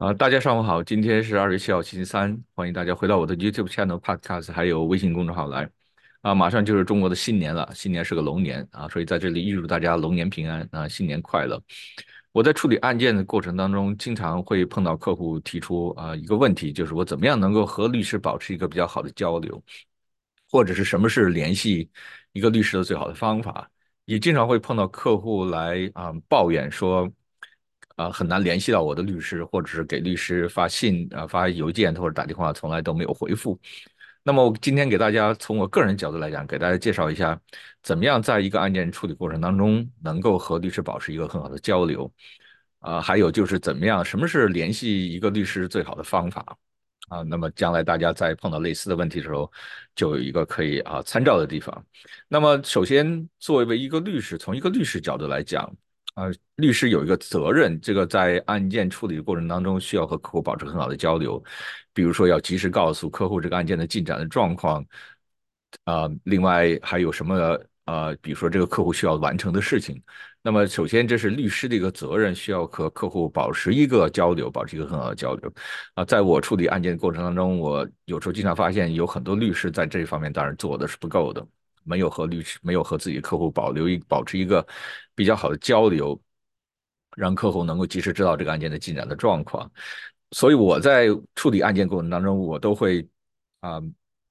啊，大家上午好，今天是二月七号，星期三，欢迎大家回到我的 YouTube channel、Podcast，还有微信公众号来。啊，马上就是中国的新年了，新年是个龙年啊，所以在这里预祝大家龙年平安啊，新年快乐。我在处理案件的过程当中，经常会碰到客户提出啊一个问题，就是我怎么样能够和律师保持一个比较好的交流，或者是什么是联系一个律师的最好的方法？也经常会碰到客户来啊抱怨说。啊，很难联系到我的律师，或者是给律师发信啊、发邮件或者打电话，从来都没有回复。那么，我今天给大家从我个人角度来讲，给大家介绍一下，怎么样在一个案件处理过程当中，能够和律师保持一个很好的交流。啊，还有就是怎么样，什么是联系一个律师最好的方法？啊，那么将来大家在碰到类似的问题的时候，就有一个可以啊参照的地方。那么，首先作为一个律师，从一个律师角度来讲。啊，律师有一个责任，这个在案件处理的过程当中，需要和客户保持很好的交流，比如说要及时告诉客户这个案件的进展的状况，啊，另外还有什么呃，比如说这个客户需要完成的事情。那么首先这是律师的一个责任，需要和客户保持一个交流，保持一个很好的交流。啊，在我处理案件的过程当中，我有时候经常发现有很多律师在这方面当然做的是不够的。没有和律师，没有和自己客户保留一保持一个比较好的交流，让客户能够及时知道这个案件的进展的状况。所以我在处理案件过程当中，我都会啊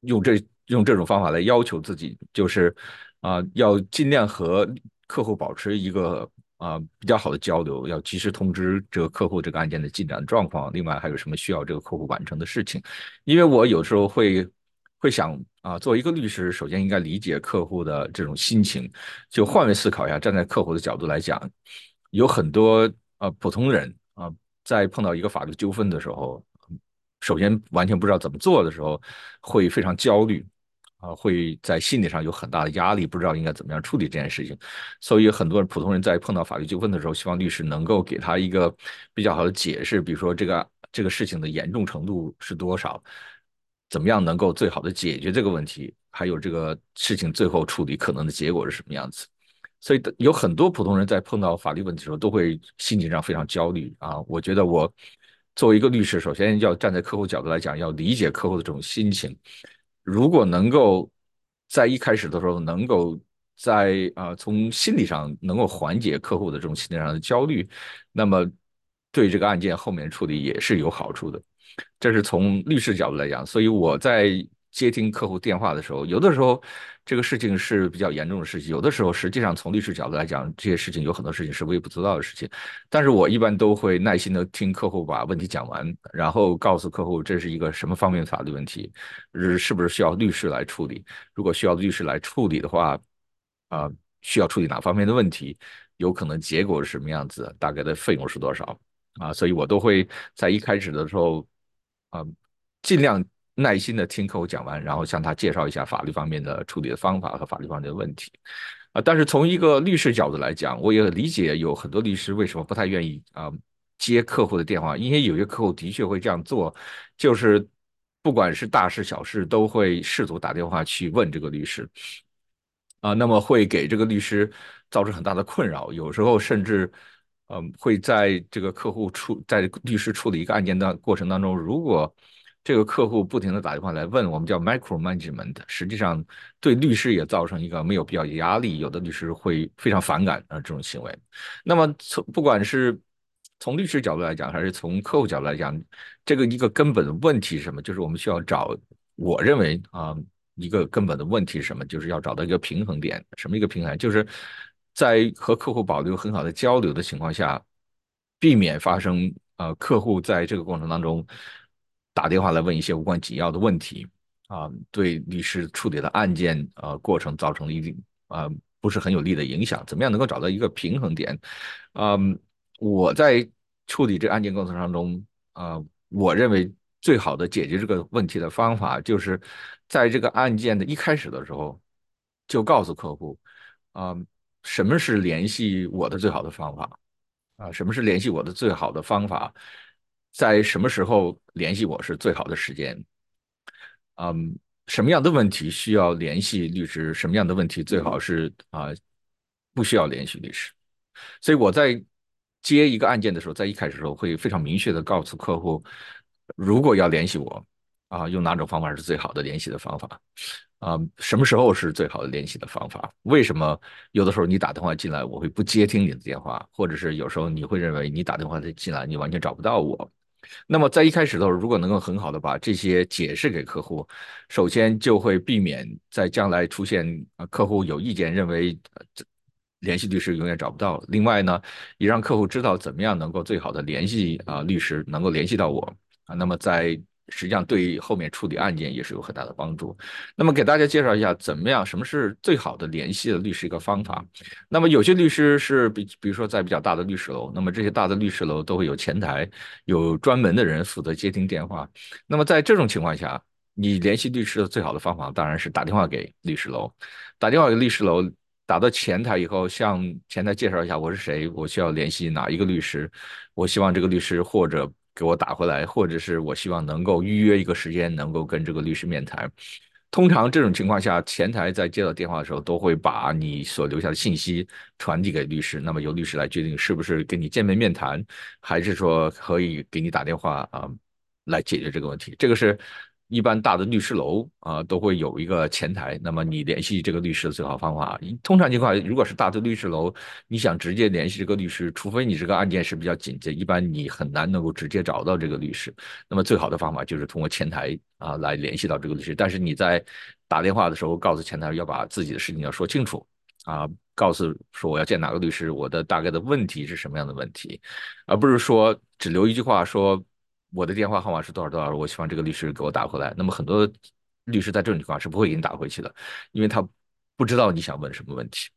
用这用这种方法来要求自己，就是啊要尽量和客户保持一个啊比较好的交流，要及时通知这个客户这个案件的进展状况。另外还有什么需要这个客户完成的事情？因为我有时候会。会想啊，作为一个律师，首先应该理解客户的这种心情。就换位思考一下，站在客户的角度来讲，有很多呃普通人啊，在碰到一个法律纠纷的时候，首先完全不知道怎么做的时候，会非常焦虑啊，会在心理上有很大的压力，不知道应该怎么样处理这件事情。所以很多普通人在碰到法律纠纷的时候，希望律师能够给他一个比较好的解释，比如说这个这个事情的严重程度是多少。怎么样能够最好的解决这个问题？还有这个事情最后处理可能的结果是什么样子？所以有很多普通人在碰到法律问题的时候，都会心情上非常焦虑啊。我觉得我作为一个律师，首先要站在客户角度来讲，要理解客户的这种心情。如果能够在一开始的时候，能够在啊从心理上能够缓解客户的这种心理上的焦虑，那么对这个案件后面处理也是有好处的。这是从律师角度来讲，所以我在接听客户电话的时候，有的时候这个事情是比较严重的事情，有的时候实际上从律师角度来讲，这些事情有很多事情是微不足道的事情。但是我一般都会耐心的听客户把问题讲完，然后告诉客户这是一个什么方面的法律问题，是是不是需要律师来处理？如果需要律师来处理的话，啊，需要处理哪方面的问题？有可能结果是什么样子？大概的费用是多少？啊，所以我都会在一开始的时候。啊，尽量耐心的听客户讲完，然后向他介绍一下法律方面的处理的方法和法律方面的问题。啊，但是从一个律师角度来讲，我也理解有很多律师为什么不太愿意啊接客户的电话，因为有些客户的确会这样做，就是不管是大事小事，都会试图打电话去问这个律师。啊，那么会给这个律师造成很大的困扰，有时候甚至。嗯，会在这个客户处在律师处理一个案件的过程当中，如果这个客户不停的打电话来问，我们叫 micro management，实际上对律师也造成一个没有必要压力，有的律师会非常反感啊这种行为。那么从不管是从律师角度来讲，还是从客户角度来讲，这个一个根本的问题是什么？就是我们需要找，我认为啊，一个根本的问题是什么？就是要找到一个平衡点。什么一个平衡？就是。在和客户保留很好的交流的情况下，避免发生呃客户在这个过程当中打电话来问一些无关紧要的问题啊，对律师处理的案件呃过程造成了一定啊不是很有利的影响。怎么样能够找到一个平衡点？嗯，我在处理这案件过程当中啊，我认为最好的解决这个问题的方法，就是在这个案件的一开始的时候就告诉客户啊。什么是联系我的最好的方法啊？什么是联系我的最好的方法？在什么时候联系我是最好的时间？嗯，什么样的问题需要联系律师？什么样的问题最好是啊不需要联系律师？所以我在接一个案件的时候，在一开始的时候会非常明确的告诉客户，如果要联系我，啊，用哪种方法是最好的联系的方法，啊，什么时候是最好的联系的方法？为什么有的时候你打电话进来，我会不接听你的电话，或者是有时候你会认为你打电话进来，你完全找不到我？那么在一开始的时候，如果能够很好的把这些解释给客户，首先就会避免在将来出现啊客户有意见，认为。联系律师永远找不到。另外呢，也让客户知道怎么样能够最好的联系啊律师，能够联系到我啊。那么在实际上对于后面处理案件也是有很大的帮助。那么给大家介绍一下怎么样，什么是最好的联系的律师一个方法。那么有些律师是比，比如说在比较大的律师楼，那么这些大的律师楼都会有前台，有专门的人负责接听电话。那么在这种情况下，你联系律师的最好的方法当然是打电话给律师楼，打电话给律师楼。打到前台以后，向前台介绍一下我是谁，我需要联系哪一个律师，我希望这个律师或者给我打回来，或者是我希望能够预约一个时间，能够跟这个律师面谈。通常这种情况下，前台在接到电话的时候，都会把你所留下的信息传递给律师，那么由律师来决定是不是跟你见面面谈，还是说可以给你打电话啊来解决这个问题。这个是。一般大的律师楼啊都会有一个前台，那么你联系这个律师的最好方法，通常情况如果是大的律师楼，你想直接联系这个律师，除非你这个案件是比较紧急，一般你很难能够直接找到这个律师。那么最好的方法就是通过前台啊来联系到这个律师，但是你在打电话的时候告诉前台要把自己的事情要说清楚啊，告诉说我要见哪个律师，我的大概的问题是什么样的问题，而不是说只留一句话说。我的电话号码是多少多少？我希望这个律师给我打回来。那么很多律师在这种情况是不会给你打回去的，因为他不知道你想问什么问题。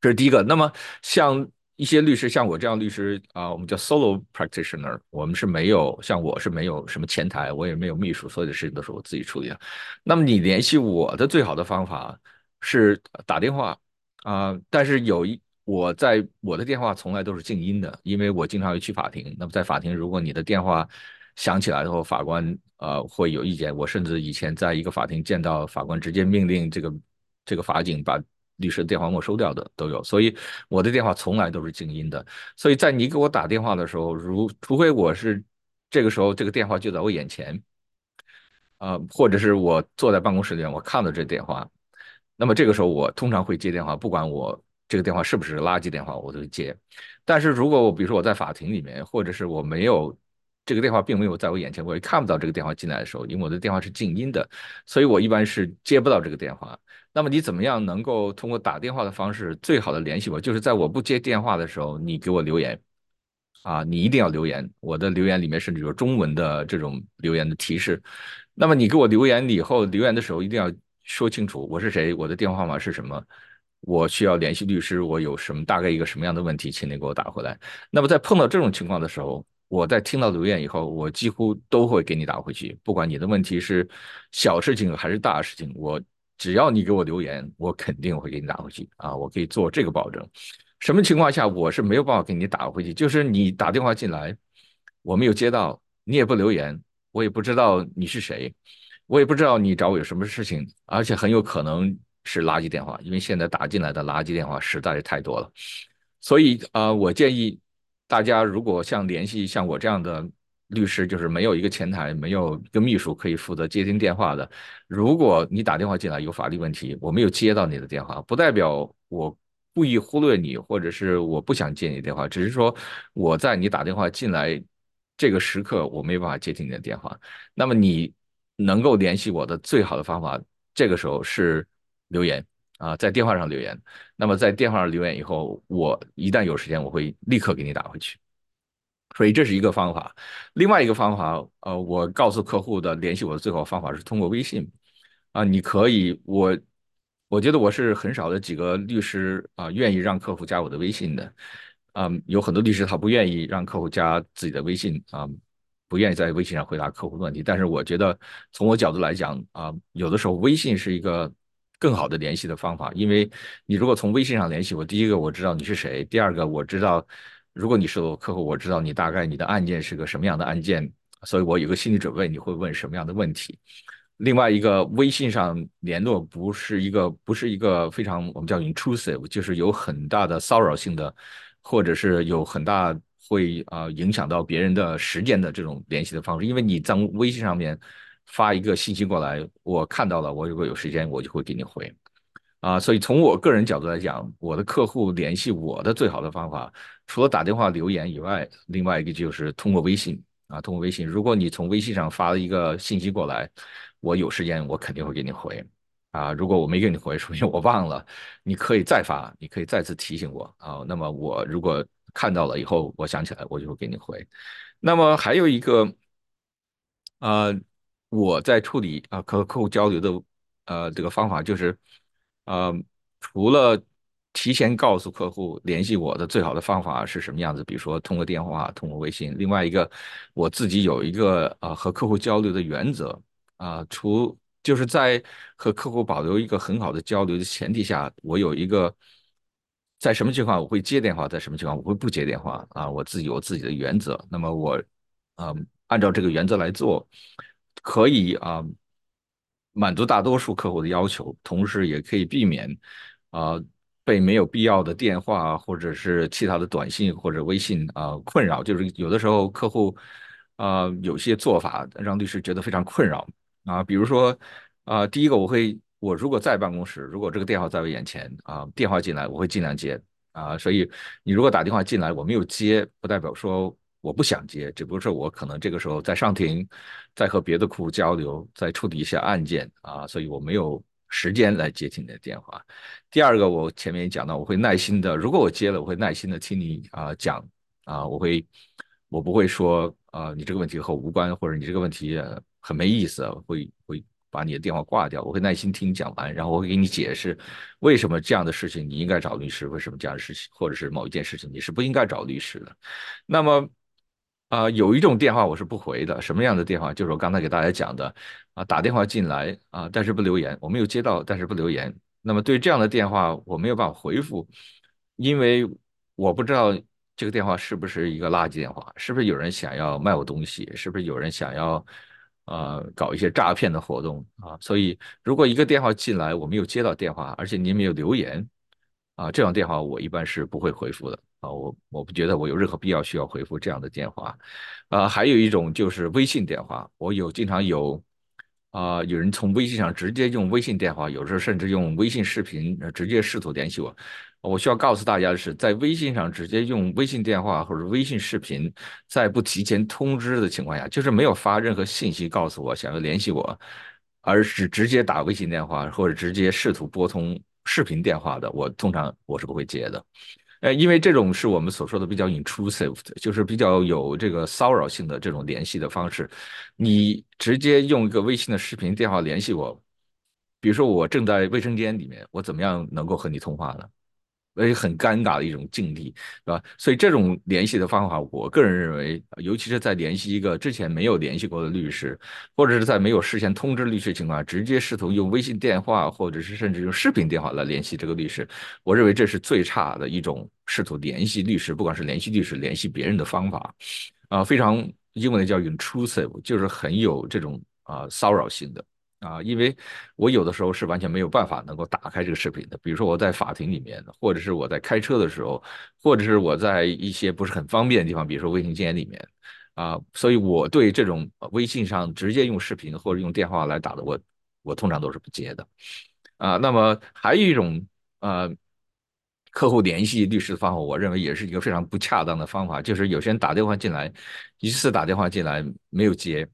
这是第一个。那么像一些律师，像我这样律师啊，我们叫 solo practitioner，我们是没有像我是没有什么前台，我也没有秘书，所有的事情都是我自己处理的。那么你联系我的最好的方法是打电话啊，但是有一。我在我的电话从来都是静音的，因为我经常要去法庭。那么在法庭，如果你的电话响起来之后，法官呃会有意见。我甚至以前在一个法庭见到法官直接命令这个这个法警把律师的电话没收掉的都有。所以我的电话从来都是静音的。所以在你给我打电话的时候，如除非我是这个时候这个电话就在我眼前，呃，或者是我坐在办公室里面我看到这电话，那么这个时候我通常会接电话，不管我。这个电话是不是垃圾电话，我都接。但是如果我比如说我在法庭里面，或者是我没有这个电话，并没有在我眼前，我也看不到这个电话进来的时候，因为我的电话是静音的，所以我一般是接不到这个电话。那么你怎么样能够通过打电话的方式最好的联系我？就是在我不接电话的时候，你给我留言啊，你一定要留言。我的留言里面甚至有中文的这种留言的提示。那么你给我留言以后，留言的时候一定要说清楚我是谁，我的电话号码是什么。我需要联系律师，我有什么大概一个什么样的问题，请你给我打回来。那么在碰到这种情况的时候，我在听到留言以后，我几乎都会给你打回去，不管你的问题是小事情还是大事情，我只要你给我留言，我肯定会给你打回去啊，我可以做这个保证。什么情况下我是没有办法给你打回去？就是你打电话进来，我没有接到，你也不留言，我也不知道你是谁，我也不知道你找我有什么事情，而且很有可能。是垃圾电话，因为现在打进来的垃圾电话实在是太多了，所以啊，我建议大家如果像联系像我这样的律师，就是没有一个前台，没有一个秘书可以负责接听电话的。如果你打电话进来有法律问题，我没有接到你的电话，不代表我故意忽略你，或者是我不想接你电话，只是说我在你打电话进来这个时刻，我没办法接听你的电话。那么你能够联系我的最好的方法，这个时候是。留言啊，在电话上留言。那么在电话上留言以后，我一旦有时间，我会立刻给你打回去。所以这是一个方法。另外一个方法，呃，我告诉客户的联系我的最好方法是通过微信。啊，你可以，我我觉得我是很少的几个律师啊，愿意让客户加我的微信的。啊，有很多律师他不愿意让客户加自己的微信啊。不愿意在微信上回答客户的问题。但是我觉得从我角度来讲啊，有的时候微信是一个。更好的联系的方法，因为你如果从微信上联系我，第一个我知道你是谁，第二个我知道如果你是我客户，我知道你大概你的案件是个什么样的案件，所以我有个心理准备你会问什么样的问题。另外一个微信上联络不是一个不是一个非常我们叫 intrusive，就是有很大的骚扰性的或者是有很大会啊影响到别人的时间的这种联系的方式，因为你在微信上面发一个信息过来，我看到了，我如果有时间，我就会给你回。啊，所以从我个人角度来讲，我的客户联系我的最好的方法，除了打电话留言以外，另外一个就是通过微信啊，通过微信。如果你从微信上发了一个信息过来，我有时间我肯定会给你回啊。如果我没给你回，说明我忘了，你可以再发，你可以再次提醒我啊。那么我如果看到了以后，我想起来，我就会给你回。那么还有一个，呃，我在处理啊和客户交流的呃这个方法就是。呃，除了提前告诉客户联系我的最好的方法是什么样子，比如说通过电话、通过微信。另外一个，我自己有一个呃和客户交流的原则啊，除就是在和客户保留一个很好的交流的前提下，我有一个在什么情况我会接电话，在什么情况我会不接电话啊，我自己有自己的原则。那么我啊按照这个原则来做，可以啊。满足大多数客户的要求，同时也可以避免啊被没有必要的电话或者是其他的短信或者微信啊困扰。就是有的时候客户啊有些做法让律师觉得非常困扰啊，比如说啊第一个我会我如果在办公室，如果这个电话在我眼前啊电话进来我会尽量接啊，所以你如果打电话进来我没有接，不代表说。我不想接，只不过是我可能这个时候在上庭，在和别的客户交流，在处理一些案件啊，所以我没有时间来接听你的电话。第二个，我前面也讲到，我会耐心的，如果我接了，我会耐心的听你啊讲啊，我会我不会说啊你这个问题和我无关，或者你这个问题很没意思，会会把你的电话挂掉。我会耐心听你讲完，然后我会给你解释为什么这样的事情你应该找律师，为什么这样的事情或者是某一件事情你是不应该找律师的。那么。啊，有一种电话我是不回的，什么样的电话？就是我刚才给大家讲的，啊，打电话进来啊，但是不留言，我没有接到，但是不留言。那么对这样的电话，我没有办法回复，因为我不知道这个电话是不是一个垃圾电话，是不是有人想要卖我东西，是不是有人想要呃搞一些诈骗的活动啊？所以如果一个电话进来，我没有接到电话，而且您没有留言，啊，这种电话我一般是不会回复的。啊，我我不觉得我有任何必要需要回复这样的电话，啊，还有一种就是微信电话，我有经常有，啊，有人从微信上直接用微信电话，有时候甚至用微信视频直接试图联系我。我需要告诉大家的是，在微信上直接用微信电话或者微信视频，在不提前通知的情况下，就是没有发任何信息告诉我想要联系我，而是直接打微信电话或者直接试图拨通视频电话的，我通常我是不会接的。呃，因为这种是我们所说的比较 intrusive 的，就是比较有这个骚扰性的这种联系的方式。你直接用一个微信的视频电话联系我，比如说我正在卫生间里面，我怎么样能够和你通话呢？而且很尴尬的一种境地，是吧？所以这种联系的方法，我个人认为，尤其是在联系一个之前没有联系过的律师，或者是在没有事先通知律师情况下，直接试图用微信电话，或者是甚至用视频电话来联系这个律师，我认为这是最差的一种试图联系律师，不管是联系律师、联系别人的方法，啊，非常英文的叫 intrusive，就是很有这种啊骚扰性的。啊，因为我有的时候是完全没有办法能够打开这个视频的，比如说我在法庭里面，或者是我在开车的时候，或者是我在一些不是很方便的地方，比如说卫生间里面，啊，所以我对这种微信上直接用视频或者用电话来打的，我我通常都是不接的，啊，那么还有一种呃，客户联系律师的方法，我认为也是一个非常不恰当的方法，就是有些人打电话进来，一次打电话进来没有接，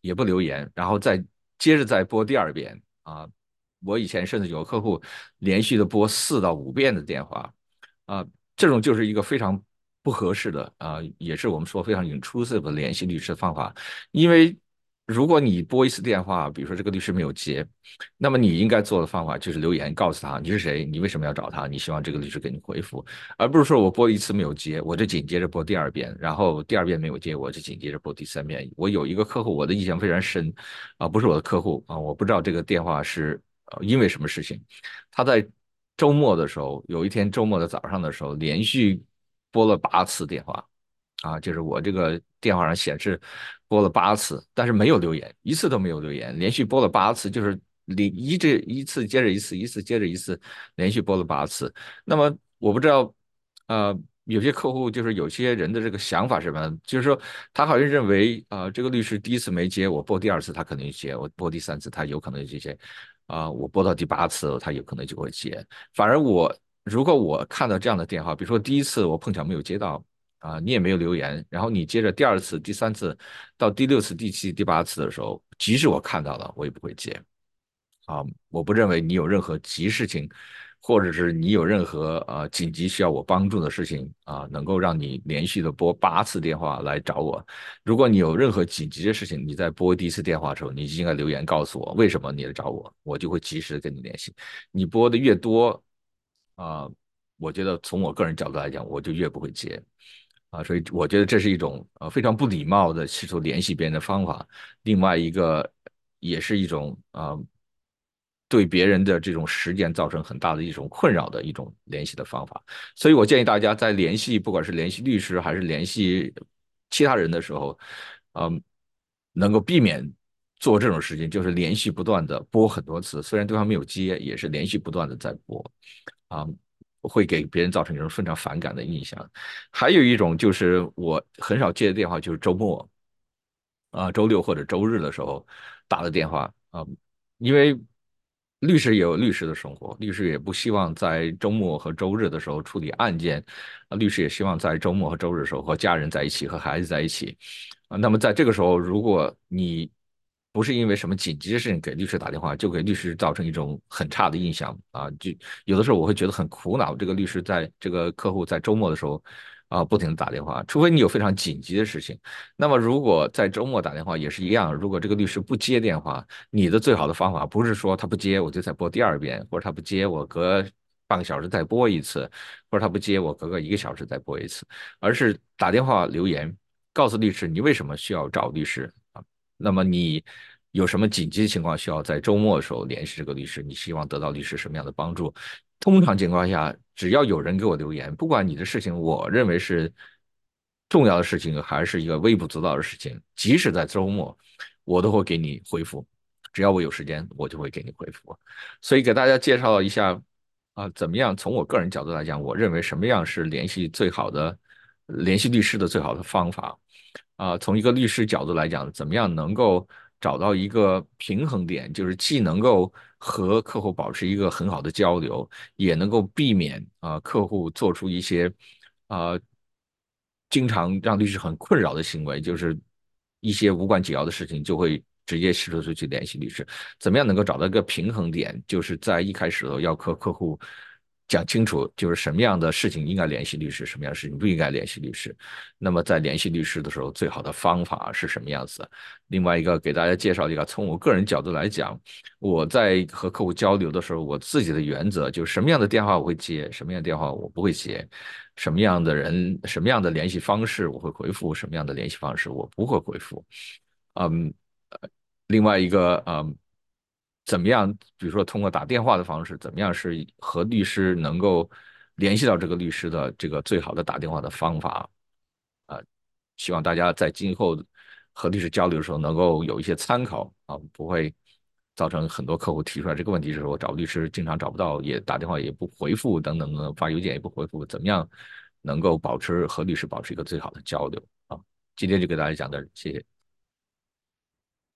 也不留言，然后再。接着再拨第二遍啊！我以前甚至有客户连续的拨四到五遍的电话啊，这种就是一个非常不合适的啊，也是我们说非常 intrusive 的联系律师的方法，因为。如果你拨一次电话，比如说这个律师没有接，那么你应该做的方法就是留言告诉他你是谁，你为什么要找他，你希望这个律师给你回复，而不是说我拨一次没有接，我就紧接着拨第二遍，然后第二遍没有接，我就紧接着拨第三遍。我有一个客户，我的印象非常深，啊，不是我的客户啊，我不知道这个电话是因为什么事情，他在周末的时候，有一天周末的早上的时候，连续拨了八次电话。啊，就是我这个电话上显示播了八次，但是没有留言，一次都没有留言，连续播了八次，就是连一这一次接着一次，一次接着一次，连续播了八次。那么我不知道，呃，有些客户就是有些人的这个想法是什么？就是说他好像认为啊，这个律师第一次没接，我播第二次他可能接，我播第三次他有可能接接，啊，我播到第八次他有可能就会接。反而我如果我看到这样的电话，比如说第一次我碰巧没有接到啊，你也没有留言，然后你接着第二次、第三次到第六次、第七、第八次的时候，即使我看到了，我也不会接。啊，我不认为你有任何急事情。或者是你有任何呃紧急需要我帮助的事情啊，能够让你连续的拨八次电话来找我。如果你有任何紧急的事情，你在拨第一次电话的时候，你应该留言告诉我为什么你来找我，我就会及时跟你联系。你拨的越多啊，我觉得从我个人角度来讲，我就越不会接啊，所以我觉得这是一种呃非常不礼貌的试图联系别人的方法。另外一个也是一种啊。对别人的这种时间造成很大的一种困扰的一种联系的方法，所以我建议大家在联系，不管是联系律师还是联系其他人的时候，嗯，能够避免做这种事情，就是连续不断的拨很多次，虽然对方没有接，也是连续不断的在拨，啊，会给别人造成一种非常反感的印象。还有一种就是我很少接的电话，就是周末，啊，周六或者周日的时候打的电话，啊，因为。律师也有律师的生活，律师也不希望在周末和周日的时候处理案件，啊，律师也希望在周末和周日的时候和家人在一起，和孩子在一起，啊，那么在这个时候，如果你不是因为什么紧急的事情给律师打电话，就给律师造成一种很差的印象，啊，就有的时候我会觉得很苦恼，这个律师在这个客户在周末的时候。啊，不停的打电话，除非你有非常紧急的事情。那么，如果在周末打电话也是一样。如果这个律师不接电话，你的最好的方法不是说他不接我就再拨第二遍，或者他不接我隔半个小时再拨一次，或者他不接我隔个一个小时再拨一次，而是打电话留言告诉律师你为什么需要找律师？那么你有什么紧急情况需要在周末的时候联系这个律师？你希望得到律师什么样的帮助？通常情况下，只要有人给我留言，不管你的事情我认为是重要的事情，还是一个微不足道的事情，即使在周末，我都会给你回复。只要我有时间，我就会给你回复。所以给大家介绍一下啊，怎么样？从我个人角度来讲，我认为什么样是联系最好的、联系律师的最好的方法啊？从一个律师角度来讲，怎么样能够？找到一个平衡点，就是既能够和客户保持一个很好的交流，也能够避免啊客户做出一些啊经常让律师很困扰的行为，就是一些无关紧要的事情就会直接试图出去联系律师。怎么样能够找到一个平衡点？就是在一开始要和客户。讲清楚，就是什么样的事情应该联系律师，什么样的事情不应该联系律师。那么在联系律师的时候，最好的方法是什么样子？另外一个给大家介绍一个，从我个人角度来讲，我在和客户交流的时候，我自己的原则就是什么样的电话我会接，什么样的电话我不会接，什么样的人，什么样的联系方式我会回复，什么样的联系方式我不会回复。嗯，另外一个，嗯。怎么样？比如说通过打电话的方式，怎么样是和律师能够联系到这个律师的这个最好的打电话的方法？啊，希望大家在今后和律师交流的时候能够有一些参考啊，不会造成很多客户提出来这个问题的时候找律师经常找不到，也打电话也不回复等等的，发邮件也不回复，怎么样能够保持和律师保持一个最好的交流？啊，今天就给大家讲到这，谢谢。